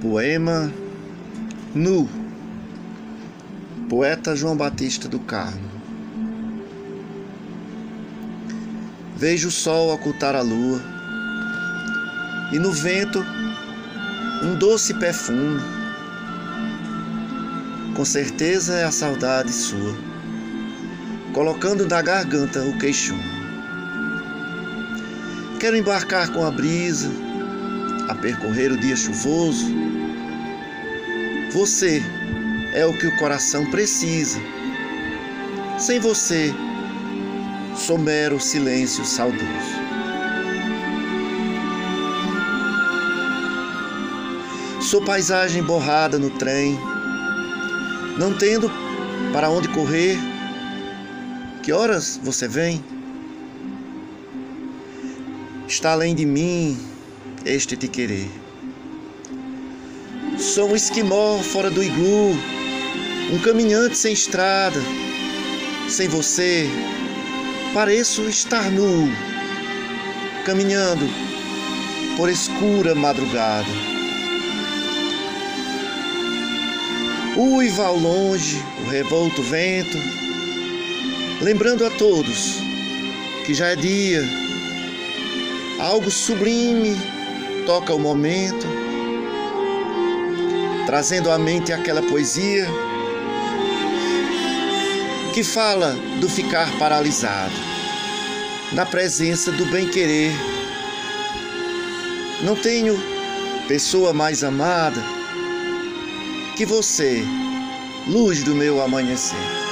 Poema Nu Poeta João Batista do Carmo Vejo o sol ocultar a lua e no vento um doce perfume. Com certeza é a saudade sua, colocando na garganta o queixume. Quero embarcar com a brisa a percorrer o dia chuvoso. Você é o que o coração precisa. Sem você, sou mero silêncio saudoso. Sou paisagem borrada no trem, não tendo para onde correr. Que horas você vem? Está além de mim este te querer. Sou um esquimó fora do iglu, um caminhante sem estrada. Sem você, pareço estar nu, caminhando por escura madrugada. Uiva ao longe o revolto vento, lembrando a todos que já é dia, algo sublime toca o momento, trazendo à mente aquela poesia que fala do ficar paralisado, na presença do bem-querer. Não tenho pessoa mais amada que você, luz do meu amanhecer.